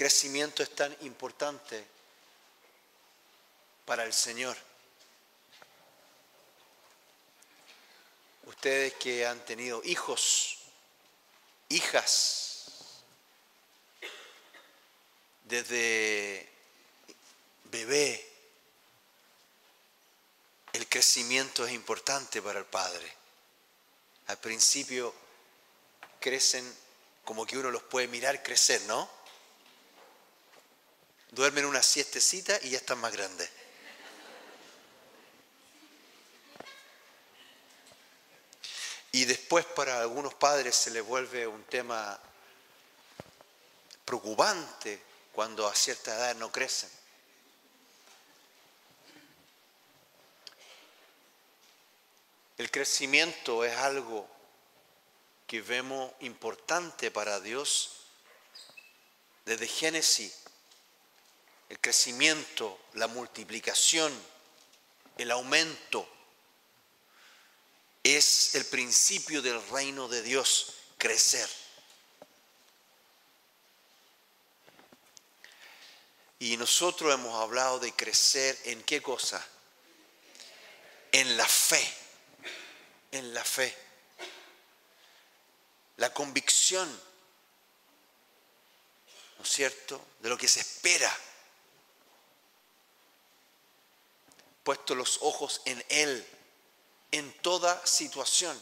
crecimiento es tan importante para el Señor. Ustedes que han tenido hijos, hijas, desde bebé, el crecimiento es importante para el Padre. Al principio crecen como que uno los puede mirar crecer, ¿no? Duermen una siestecita y ya están más grandes. Y después para algunos padres se les vuelve un tema preocupante cuando a cierta edad no crecen. El crecimiento es algo que vemos importante para Dios desde Génesis. El crecimiento, la multiplicación, el aumento es el principio del reino de Dios, crecer. Y nosotros hemos hablado de crecer en qué cosa? En la fe, en la fe. La convicción, ¿no es cierto?, de lo que se espera. Puesto los ojos en Él en toda situación.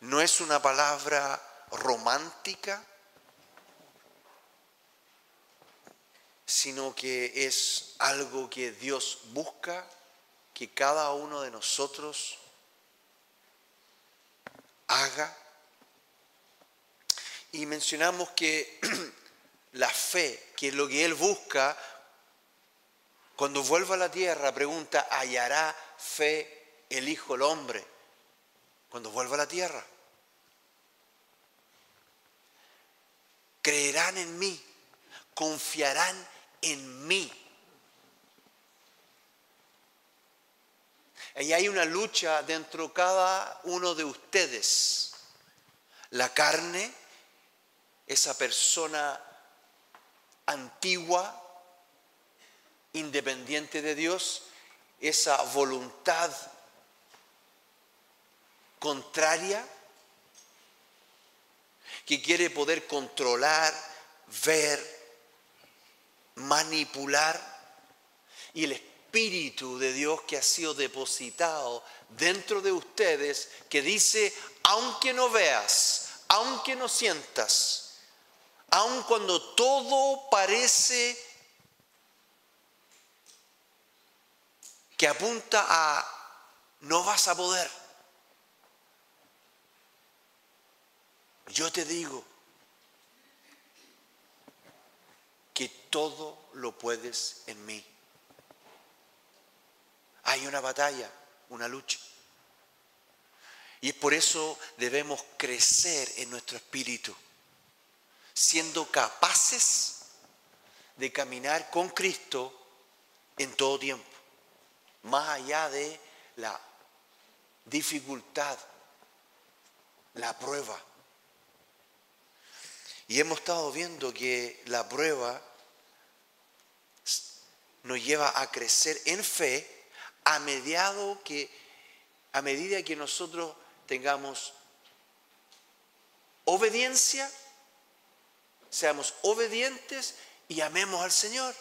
No es una palabra romántica, sino que es algo que Dios busca que cada uno de nosotros haga. Y mencionamos que la fe, que es lo que Él busca, cuando vuelva a la tierra, pregunta, ¿hallará fe el Hijo el Hombre cuando vuelva a la tierra? Creerán en mí, confiarán en mí. Y hay una lucha dentro de cada uno de ustedes. La carne, esa persona antigua, independiente de Dios, esa voluntad contraria que quiere poder controlar, ver, manipular y el Espíritu de Dios que ha sido depositado dentro de ustedes que dice, aunque no veas, aunque no sientas, aun cuando todo parece que apunta a no vas a poder. Yo te digo que todo lo puedes en mí. Hay una batalla, una lucha. Y es por eso debemos crecer en nuestro espíritu, siendo capaces de caminar con Cristo en todo tiempo más allá de la dificultad, la prueba. Y hemos estado viendo que la prueba nos lleva a crecer en fe a, mediado que, a medida que nosotros tengamos obediencia, seamos obedientes y amemos al Señor.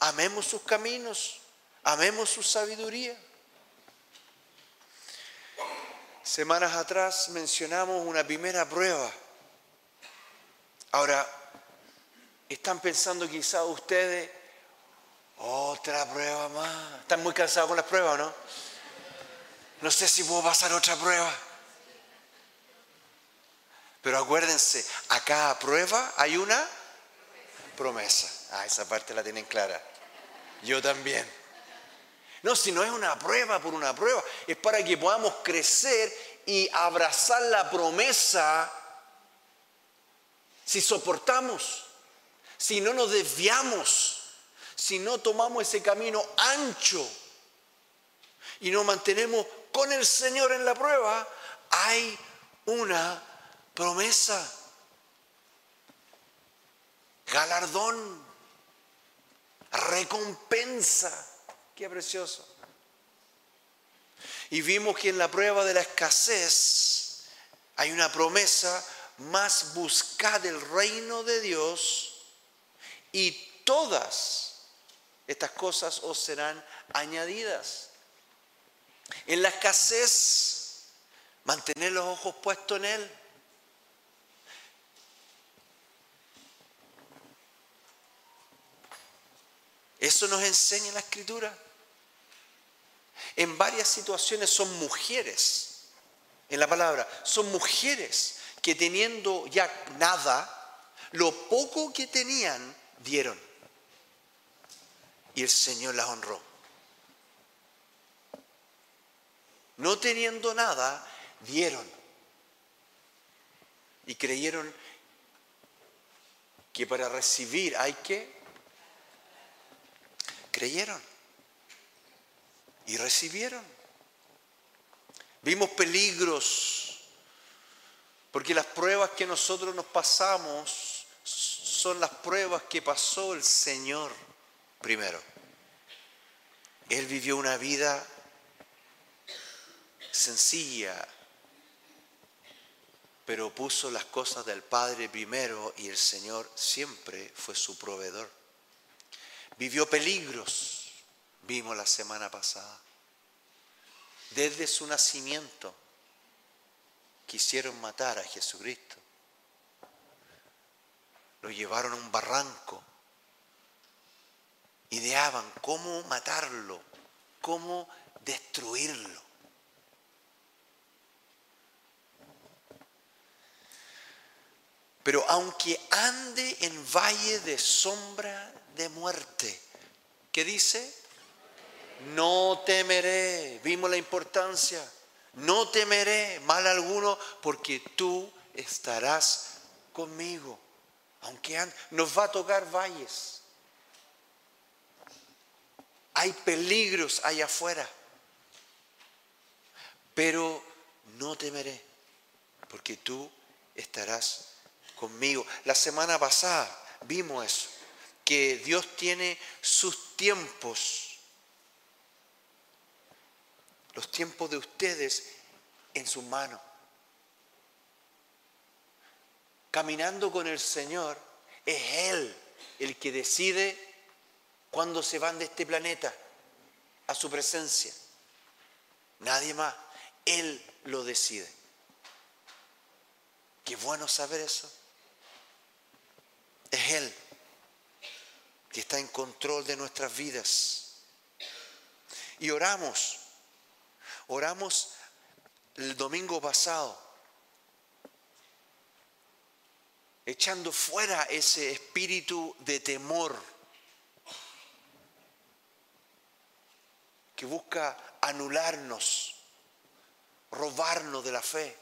Amemos sus caminos. Amemos su sabiduría. Semanas atrás mencionamos una primera prueba. Ahora, están pensando quizás ustedes, otra prueba más. ¿Están muy cansados con las pruebas no? No sé si puedo pasar otra prueba. Pero acuérdense, a cada prueba hay una promesa. Ah, esa parte la tienen clara. Yo también. No, si no es una prueba por una prueba, es para que podamos crecer y abrazar la promesa si soportamos, si no nos desviamos, si no tomamos ese camino ancho y nos mantenemos con el Señor en la prueba, hay una promesa. galardón, recompensa. Qué precioso. Y vimos que en la prueba de la escasez hay una promesa, más buscad el reino de Dios y todas estas cosas os serán añadidas. En la escasez, mantener los ojos puestos en Él. Eso nos enseña la escritura. En varias situaciones son mujeres, en la palabra, son mujeres que teniendo ya nada, lo poco que tenían, dieron. Y el Señor las honró. No teniendo nada, dieron. Y creyeron que para recibir hay que... Creyeron y recibieron. Vimos peligros, porque las pruebas que nosotros nos pasamos son las pruebas que pasó el Señor primero. Él vivió una vida sencilla, pero puso las cosas del Padre primero y el Señor siempre fue su proveedor. Vivió peligros, vimos la semana pasada. Desde su nacimiento quisieron matar a Jesucristo. Lo llevaron a un barranco. Ideaban cómo matarlo, cómo destruirlo. Pero aunque ande en valle de sombra de muerte, ¿qué dice? no temeré, vimos la importancia, no temeré mal alguno porque tú estarás conmigo. Aunque nos va a tocar valles, hay peligros allá afuera, pero no temeré porque tú estarás conmigo. La semana pasada vimos eso, que Dios tiene sus tiempos los tiempos de ustedes en su mano. Caminando con el Señor, es Él el que decide cuándo se van de este planeta a su presencia. Nadie más. Él lo decide. Qué bueno saber eso. Es Él que está en control de nuestras vidas. Y oramos Oramos el domingo pasado, echando fuera ese espíritu de temor que busca anularnos, robarnos de la fe.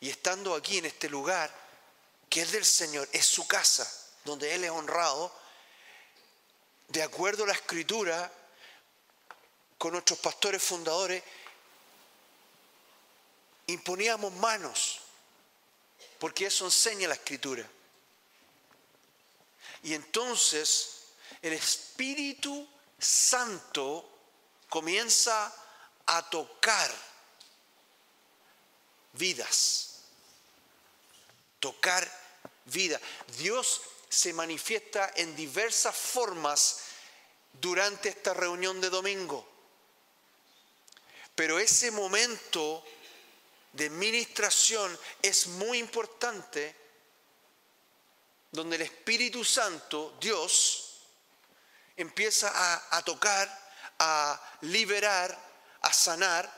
Y estando aquí en este lugar, que es del Señor, es su casa, donde Él es honrado, de acuerdo a la escritura, con nuestros pastores fundadores, imponíamos manos, porque eso enseña la escritura. Y entonces el Espíritu Santo comienza a tocar vidas, tocar vida. Dios se manifiesta en diversas formas durante esta reunión de domingo. Pero ese momento de ministración es muy importante donde el Espíritu Santo, Dios, empieza a, a, tocar, a liberar, a sanar.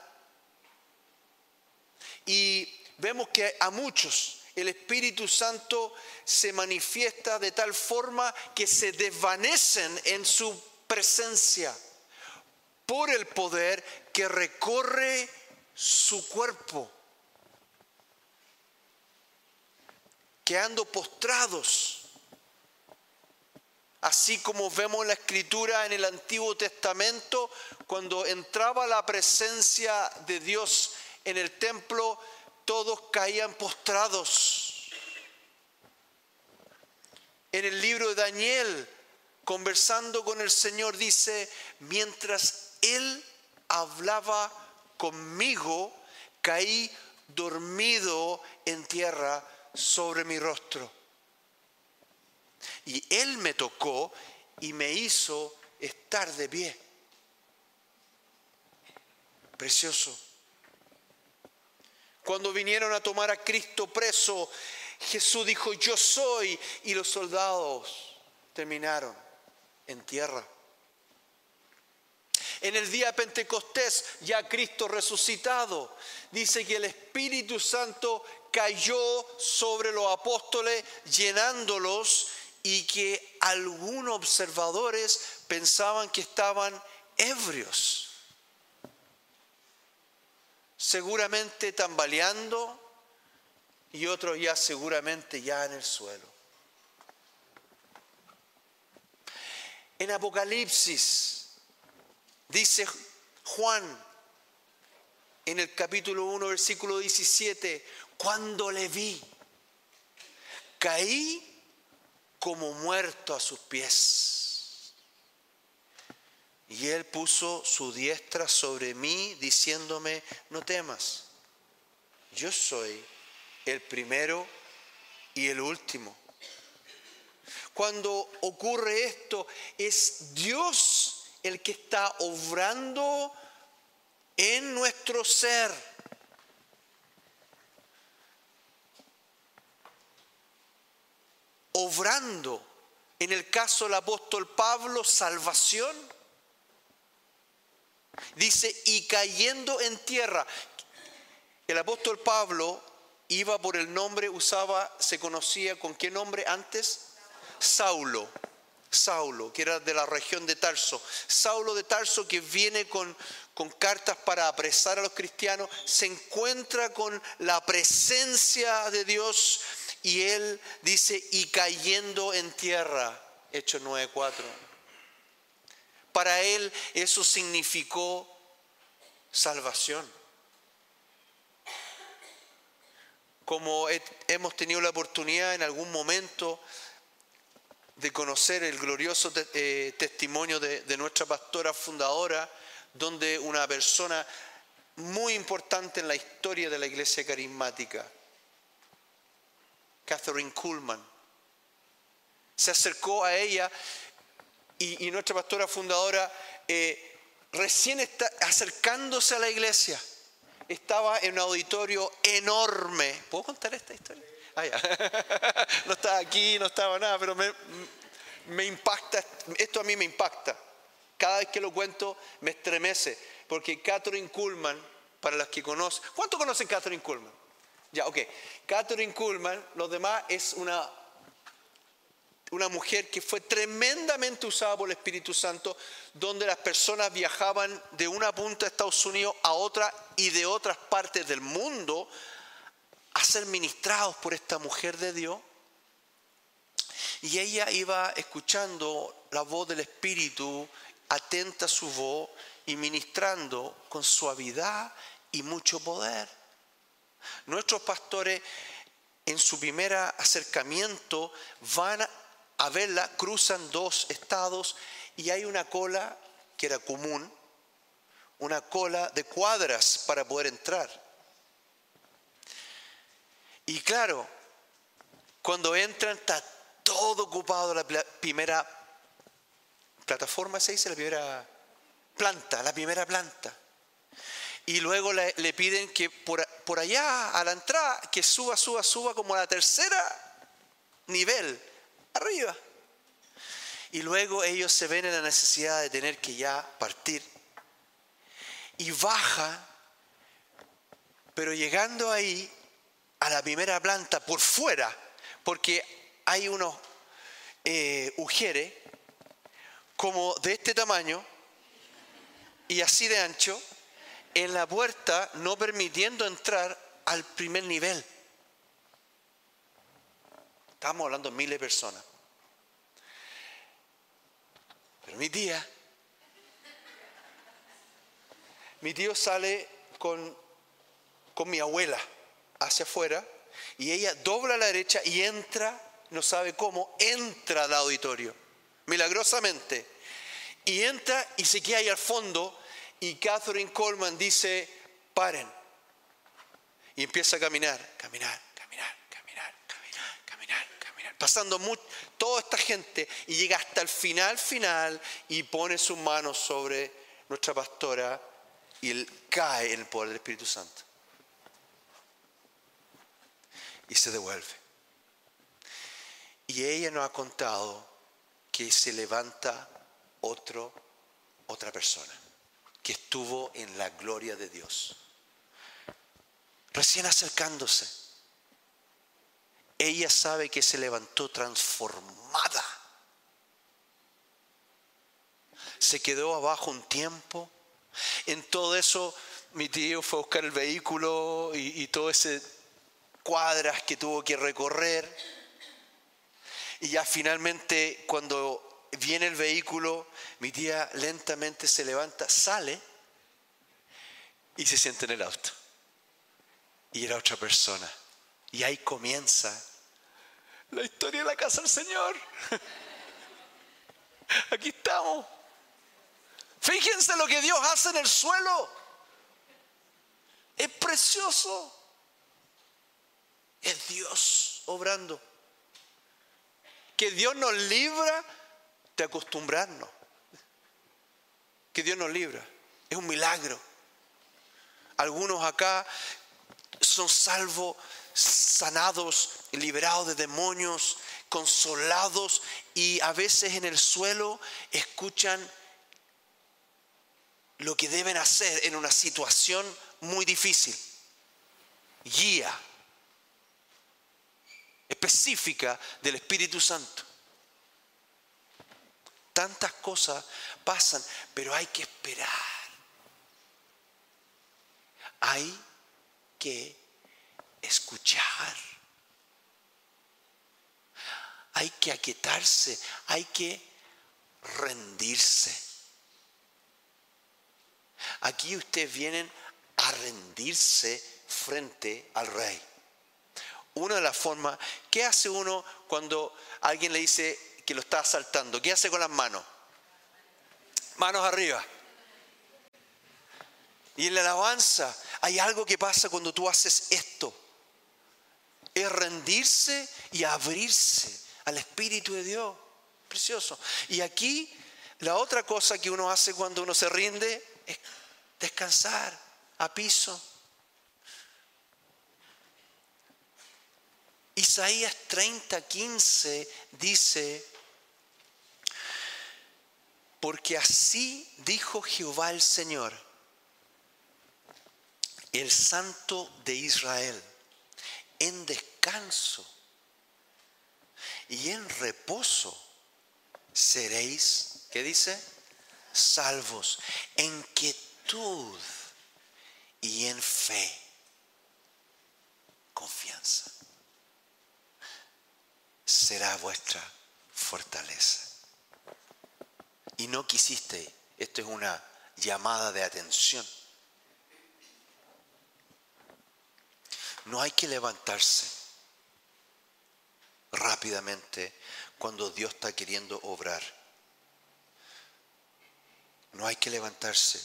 Y vemos que a muchos el Espíritu Santo se manifiesta de tal forma que se desvanecen en su presencia por el poder que recorre su cuerpo, quedando postrados. Así como vemos la escritura en el Antiguo Testamento, cuando entraba la presencia de Dios en el templo, todos caían postrados. En el libro de Daniel, conversando con el Señor, dice, mientras Él hablaba conmigo, caí dormido en tierra sobre mi rostro. Y Él me tocó y me hizo estar de pie. Precioso. Cuando vinieron a tomar a Cristo preso, Jesús dijo, yo soy, y los soldados terminaron en tierra. En el día de Pentecostés, ya Cristo resucitado, dice que el Espíritu Santo cayó sobre los apóstoles llenándolos y que algunos observadores pensaban que estaban ebrios, seguramente tambaleando y otros ya seguramente ya en el suelo. En Apocalipsis dice Juan en el capítulo 1, versículo 17, cuando le vi, caí como muerto a sus pies. Y él puso su diestra sobre mí diciéndome, no temas, yo soy el primero y el último. Cuando ocurre esto, es Dios el que está obrando en nuestro ser obrando, en el caso del apóstol Pablo, salvación. Dice, y cayendo en tierra. El apóstol Pablo iba por el nombre, usaba, se conocía con qué nombre antes? Saulo. Saulo, que era de la región de Tarso. Saulo de Tarso que viene con, con cartas para apresar a los cristianos, se encuentra con la presencia de Dios y él dice, y cayendo en tierra, Hechos 9.4. Para él eso significó salvación. Como hemos tenido la oportunidad en algún momento de conocer el glorioso eh, testimonio de, nuestra pastora fundadora, donde una persona muy importante en la historia de la iglesia carismática, Catherine Kuhlman. Se acercó a ella y, nuestra pastora fundadora, eh, recién está acercándose a la iglesia, estaba en un auditorio enorme. ¿Puedo contar esta historia? Ah, no estaba aquí, no estaba nada, pero me, impacta, esto a mí me impacta. Cada vez que lo cuento me estremece, porque Catherine Kuhlman, para las que conocen, ¿cuánto conocen Catherine Kuhlman? Ya, ok. Catherine Kuhlman, los demás, es una, una mujer que fue tremendamente usada por el Espíritu Santo, donde las personas viajaban de una punta de Estados Unidos a otra y de otras partes del mundo a ser ministrados por esta mujer de Dios. Y ella iba escuchando la voz del Espíritu, atenta a su voz y ministrando con suavidad y mucho poder. Nuestros pastores en su primer acercamiento van a verla, cruzan dos estados y hay una cola que era común, una cola de cuadras para poder entrar. Y claro, cuando entran está todo ocupado la primera plataforma, se dice, la primera planta, la primera planta y luego le, piden que por, por, allá, a la entrada, que suba, suba, suba como a la tercera nivel, arriba. Y luego ellos se ven en la necesidad de tener que ya partir. Y baja, pero llegando ahí, a la primera planta, por fuera, porque hay unos eh, como de este tamaño y así de ancho, en la puerta no permitiendo entrar al primer nivel. Estamos hablando de miles de personas. Pero mi tía, mi tío sale con, con mi abuela hacia afuera y ella dobla a la derecha y entra no sabe cómo, entra al auditorio, milagrosamente. Y entra y se queda ahí al fondo y Catherine Coleman dice, paren. Y empieza a caminar, caminar, caminar, caminar, caminar, Pasando toda esta gente y llega hasta el final, final y pone sus manos sobre nuestra pastora y él cae en el poder del Espíritu Santo. Y se devuelve. Y ella nos ha contado que se levanta otro, otra persona que estuvo en la gloria de Dios. Recién acercándose, ella sabe que se levantó transformada. Se quedó abajo un tiempo. En todo eso, mi tío fue a buscar el vehículo y, y todo cuadras que tuvo que recorrer. Y ya finalmente, cuando viene el vehículo, mi tía lentamente se levanta, sale y se siente en el auto. Y era otra persona. Y ahí comienza la historia de la casa del Señor. Aquí estamos. Fíjense lo que Dios hace en el suelo. Es precioso. Es Dios obrando. Que Dios nos libra de acostumbrarnos. Que Dios nos libra. Es un milagro. Algunos acá son salvos, sanados, liberados de demonios, consolados y a veces en el suelo escuchan lo que deben hacer en una situación muy difícil. Guía específica del Espíritu Santo. Tantas cosas pasan, pero hay que esperar. Hay que escuchar. Hay que aquietarse, hay que rendirse. Aquí ustedes vienen a rendirse frente al rey. Una de las formas, ¿qué hace uno cuando alguien le dice, que lo está asaltando, ¿qué hace con las manos? Manos arriba. Y en la alabanza hay algo que pasa cuando tú haces esto. Es rendirse y abrirse al Espíritu de Dios. Precioso. Y aquí la otra cosa que uno hace cuando uno se rinde es descansar a piso. Isaías 30, 15 dice, porque así dijo Jehová el Señor, el Santo de Israel, en descanso y en reposo seréis, ¿qué dice? Salvos, en quietud y en fe, confianza. Será vuestra fortaleza y no quisiste. Esto es una llamada de atención. No hay que levantarse rápidamente cuando Dios está queriendo obrar. No hay que levantarse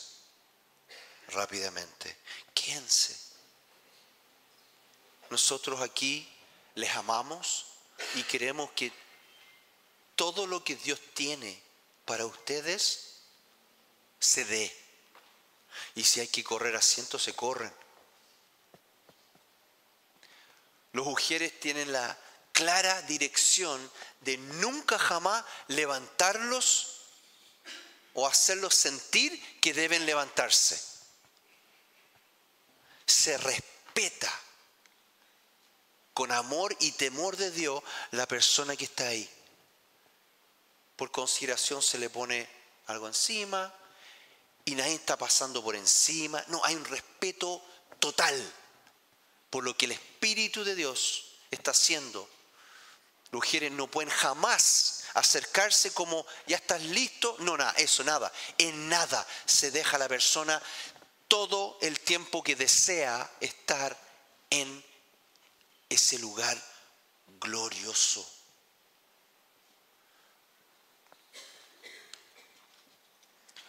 rápidamente. Quédense. Nosotros aquí les amamos y queremos que todo lo que Dios tiene para ustedes se dé. Y si hay que correr asientos, se corren. Los ujieres tienen la clara dirección de nunca jamás levantarlos o hacerlos sentir que deben levantarse. Se respeta con amor y temor de Dios la persona que está ahí por consideración se le pone algo encima y nadie está pasando por encima. No, hay un respeto total por lo que el Espíritu de Dios está haciendo. Mujeres no pueden jamás acercarse como, ya estás listo, no, nada, eso, nada. En nada se deja a la persona todo el tiempo que desea estar en ese lugar glorioso.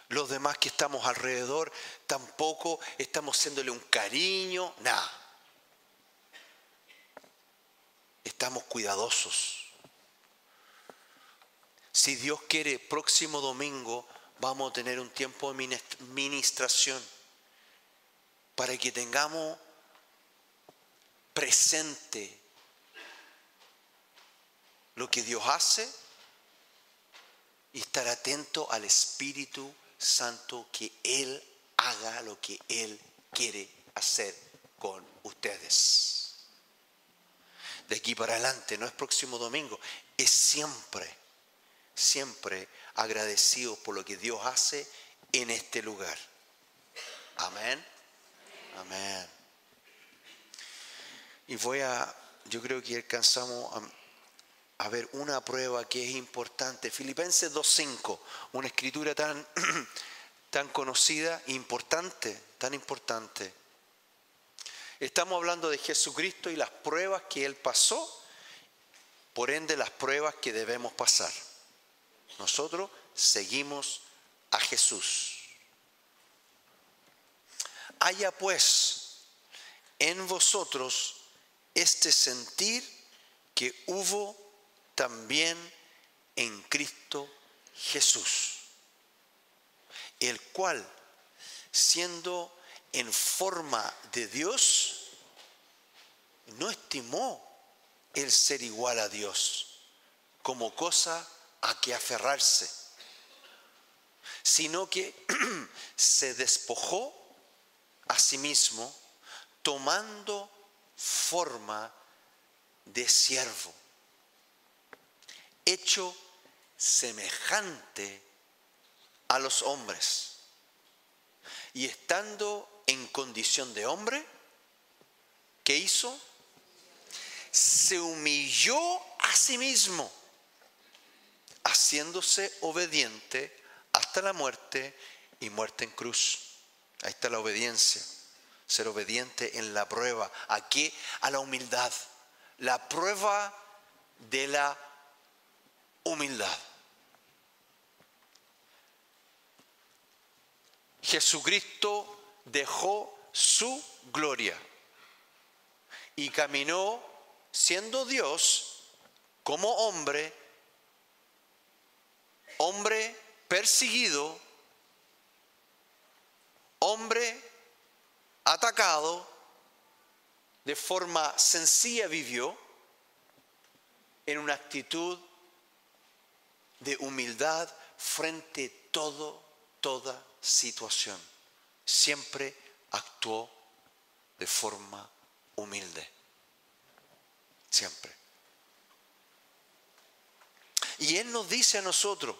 Los demás que estamos alrededor tampoco estamos haciéndole un cariño, nada Estamos cuidadosos. Si Dios quiere, próximo domingo vamos a tener un tiempo de ministración para que tengamos presente lo que Dios hace y estar atento al Espíritu Santo que Él haga lo que Él quiere hacer con ustedes. De aquí para adelante, no es próximo domingo, es siempre, siempre agradecido por lo que Dios hace en este lugar. Amén. Amén. Y voy a, yo creo que alcanzamos a a ver una prueba que es importante. Filipenses 2.5, una escritura tan, tan conocida, importante, tan importante. Estamos hablando de Jesucristo y las pruebas que Él pasó, por ende las pruebas que debemos pasar. Nosotros seguimos a Jesús. Haya pues en vosotros este sentir que hubo también en Cristo Jesús, el cual, siendo en forma de Dios, no estimó el ser igual a Dios como cosa a que aferrarse, sino que se despojó a sí mismo tomando forma de siervo hecho semejante a los hombres. Y estando en condición de hombre, ¿qué hizo? Se humilló a sí mismo, haciéndose obediente hasta la muerte y muerte en cruz. Ahí está la obediencia, ser obediente en la prueba. Aquí a la humildad, la prueba de la humildad. Jesucristo dejó su gloria y caminó siendo Dios como hombre, hombre perseguido, hombre atacado, de forma sencilla vivió en una actitud de humildad frente a todo, toda situación. Siempre actuó de forma humilde. Siempre. Y Él nos dice a nosotros,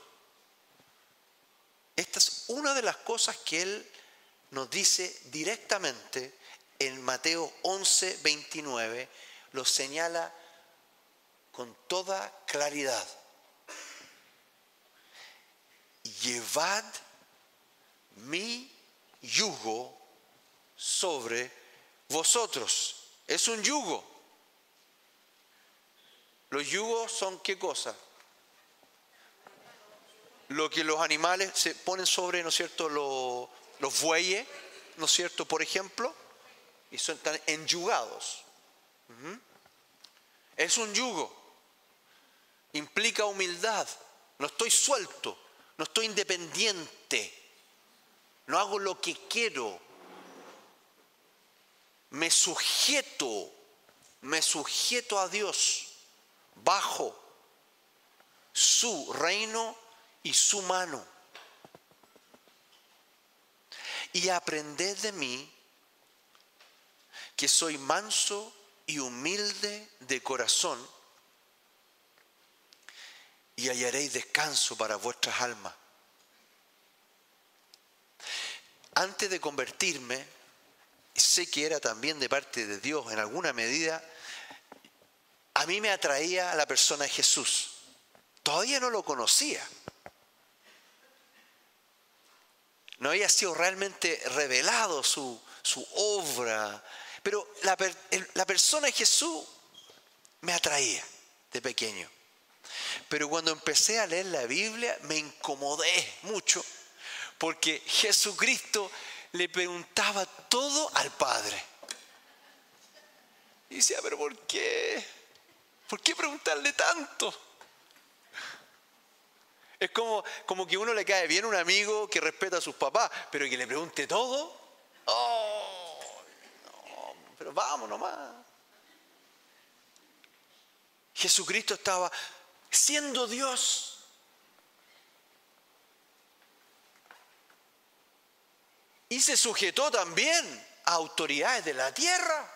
esta es una de las cosas que Él nos dice directamente en Mateo 11, 29, lo señala con toda claridad llevad mi yugo sobre vosotros. Es un yugo. Los yugos son qué cosa? Lo que los animales se ponen sobre, ¿no es cierto?, los, los bueyes, ¿no es cierto?, por ejemplo, y son tan enyugados. Es un yugo. Implica humildad. No estoy suelto no estoy independiente, no hago lo que quiero, me sujeto, me sujeto a Dios bajo su reino y su mano. Y aprended de mí que soy manso y humilde de corazón y hallaréis descanso para vuestras almas. Antes de convertirme, sé que era también de parte de Dios en alguna medida, a mí me atraía la persona de Jesús. Todavía no lo conocía. No había sido realmente revelado su, obra, pero la, la persona de Jesús me atraía de pequeño. Pero cuando empecé a leer la Biblia me incomodé mucho Porque Jesucristo le preguntaba todo al Padre. Y decía, pero ¿por qué? ¿Por qué preguntarle tanto? Es como, como que uno le cae bien a un amigo que respeta a sus papás, pero que le pregunte todo. Oh, no, pero vamos nomás. Jesucristo estaba siendo Dios. Y se sujetó también a autoridades de la tierra.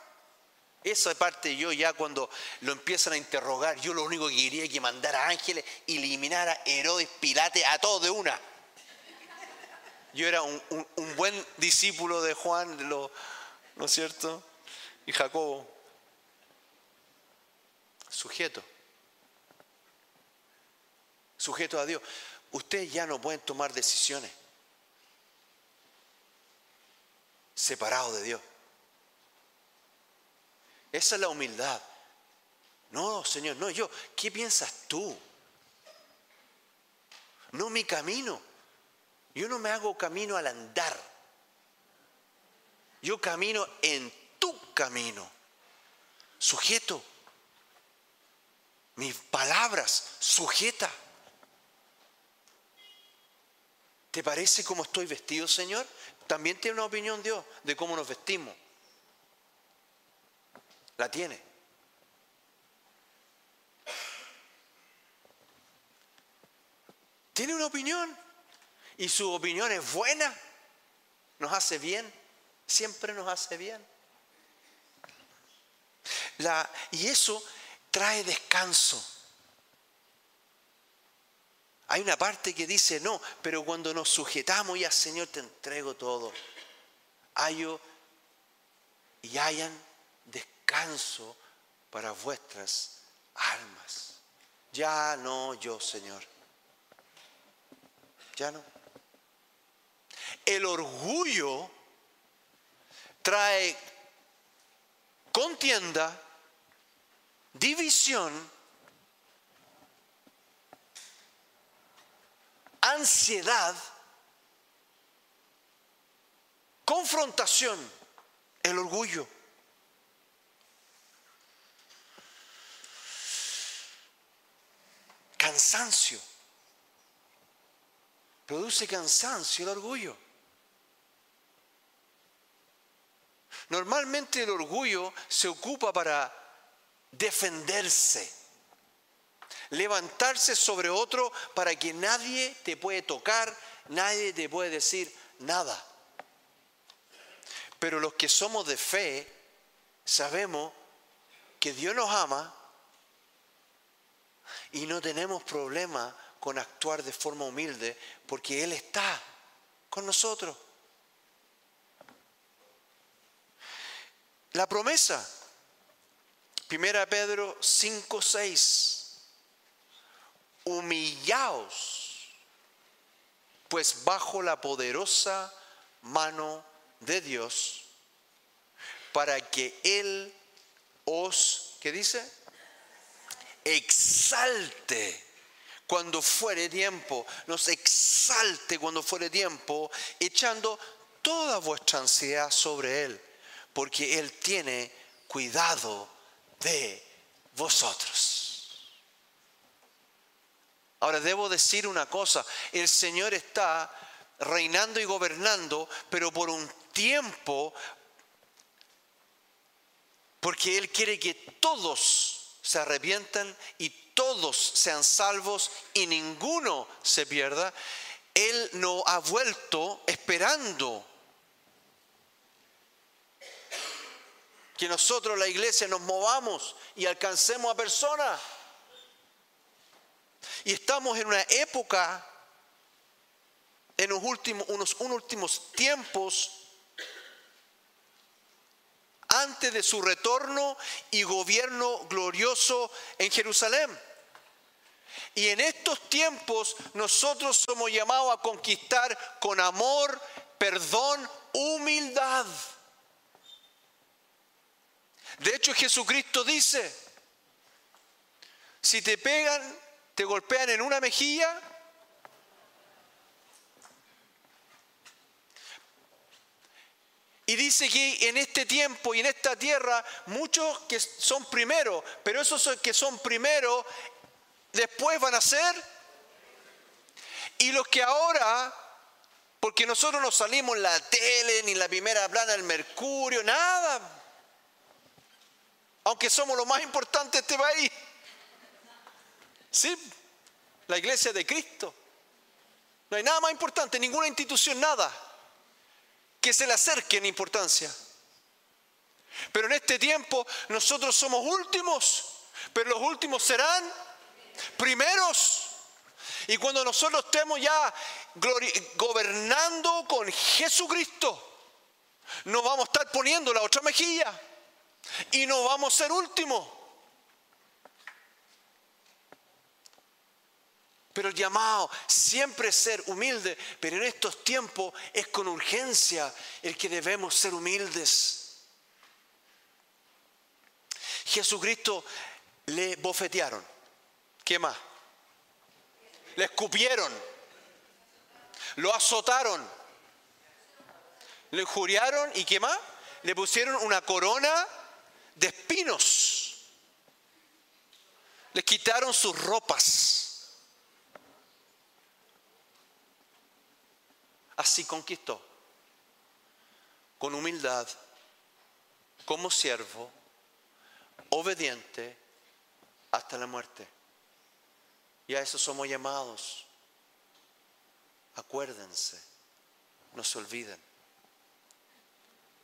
Esa parte yo ya cuando lo empiezan a interrogar, yo lo único que quería es que mandara ángeles eliminara a Herodes, Pilate, a todos de una. Yo era un, un buen discípulo de Juan, ¿no es cierto? Y Jacobo. Sujeto. Sujeto a Dios. Ustedes ya no pueden tomar decisiones separados de Dios. Esa es la humildad. No, Señor, no yo. ¿Qué piensas tú? No mi camino. Yo no me hago camino al andar. Yo camino en tu camino. Sujeto. Mis palabras, sujeta. ¿Te parece cómo estoy vestido, Señor? También tiene una opinión Dios de cómo nos vestimos. La tiene. Tiene una opinión y su opinión es buena, nos hace bien, siempre nos hace bien. La, y eso trae descanso. Hay una parte que dice, no, pero cuando nos sujetamos ya, Señor, te entrego todo. Hayo y hayan descanso para vuestras almas. Ya no yo, Señor. Ya no. El orgullo trae contienda, división, ansiedad, confrontación, el orgullo. Cansancio. Produce cansancio el orgullo. Normalmente el orgullo se ocupa para defenderse, levantarse sobre otro para que nadie te puede tocar, nadie te puede decir nada. Pero los que somos de fe sabemos que Dios nos ama y no tenemos problema con actuar de forma humilde porque Él está con nosotros. La promesa, 1 Pedro 5, 6, humillaos, pues bajo la poderosa mano de Dios, para que Él os, ¿qué dice? Exalte cuando fuere tiempo, nos exalte cuando fuere tiempo, echando toda vuestra ansiedad sobre Él, porque Él tiene cuidado de vosotros. Ahora debo decir una cosa, el Señor está reinando y gobernando, pero por un tiempo, porque Él quiere que todos se arrepientan y todos sean salvos y ninguno se pierda, Él no ha vuelto esperando que nosotros, la iglesia, nos movamos y alcancemos a personas. Y estamos en una época, en los últimos, unos, unos últimos tiempos, antes de su retorno y gobierno glorioso en Jerusalén. Y en estos tiempos nosotros somos llamados a conquistar con amor, perdón, humildad. De hecho Jesucristo dice, si te pegan, te golpean en una mejilla, Y dice que en este tiempo y en esta tierra muchos que son primeros, pero esos que son primeros después van a ser. Y los que ahora, porque nosotros no salimos en la tele ni en la primera plana del Mercurio, nada. Aunque somos lo más importante de este país. Sí, la iglesia de Cristo. No hay nada más importante, ninguna institución, nada, que se le acerque en importancia. Pero en este tiempo nosotros somos últimos, pero los últimos serán primeros. Y cuando nosotros estemos ya gobernando con Jesucristo, nos vamos a estar poniendo la otra mejilla y no vamos a ser últimos. Pero el llamado siempre es ser humilde, pero en estos tiempos es con urgencia el que debemos ser humildes. Jesucristo le bofetearon. ¿Qué más? Le escupieron. Lo azotaron. Le injuriaron y ¿qué más? Le pusieron una corona de espinos. Le quitaron sus ropas. Así conquistó, con humildad, como siervo, obediente hasta la muerte. Y a eso somos llamados. Acuérdense, no se olviden.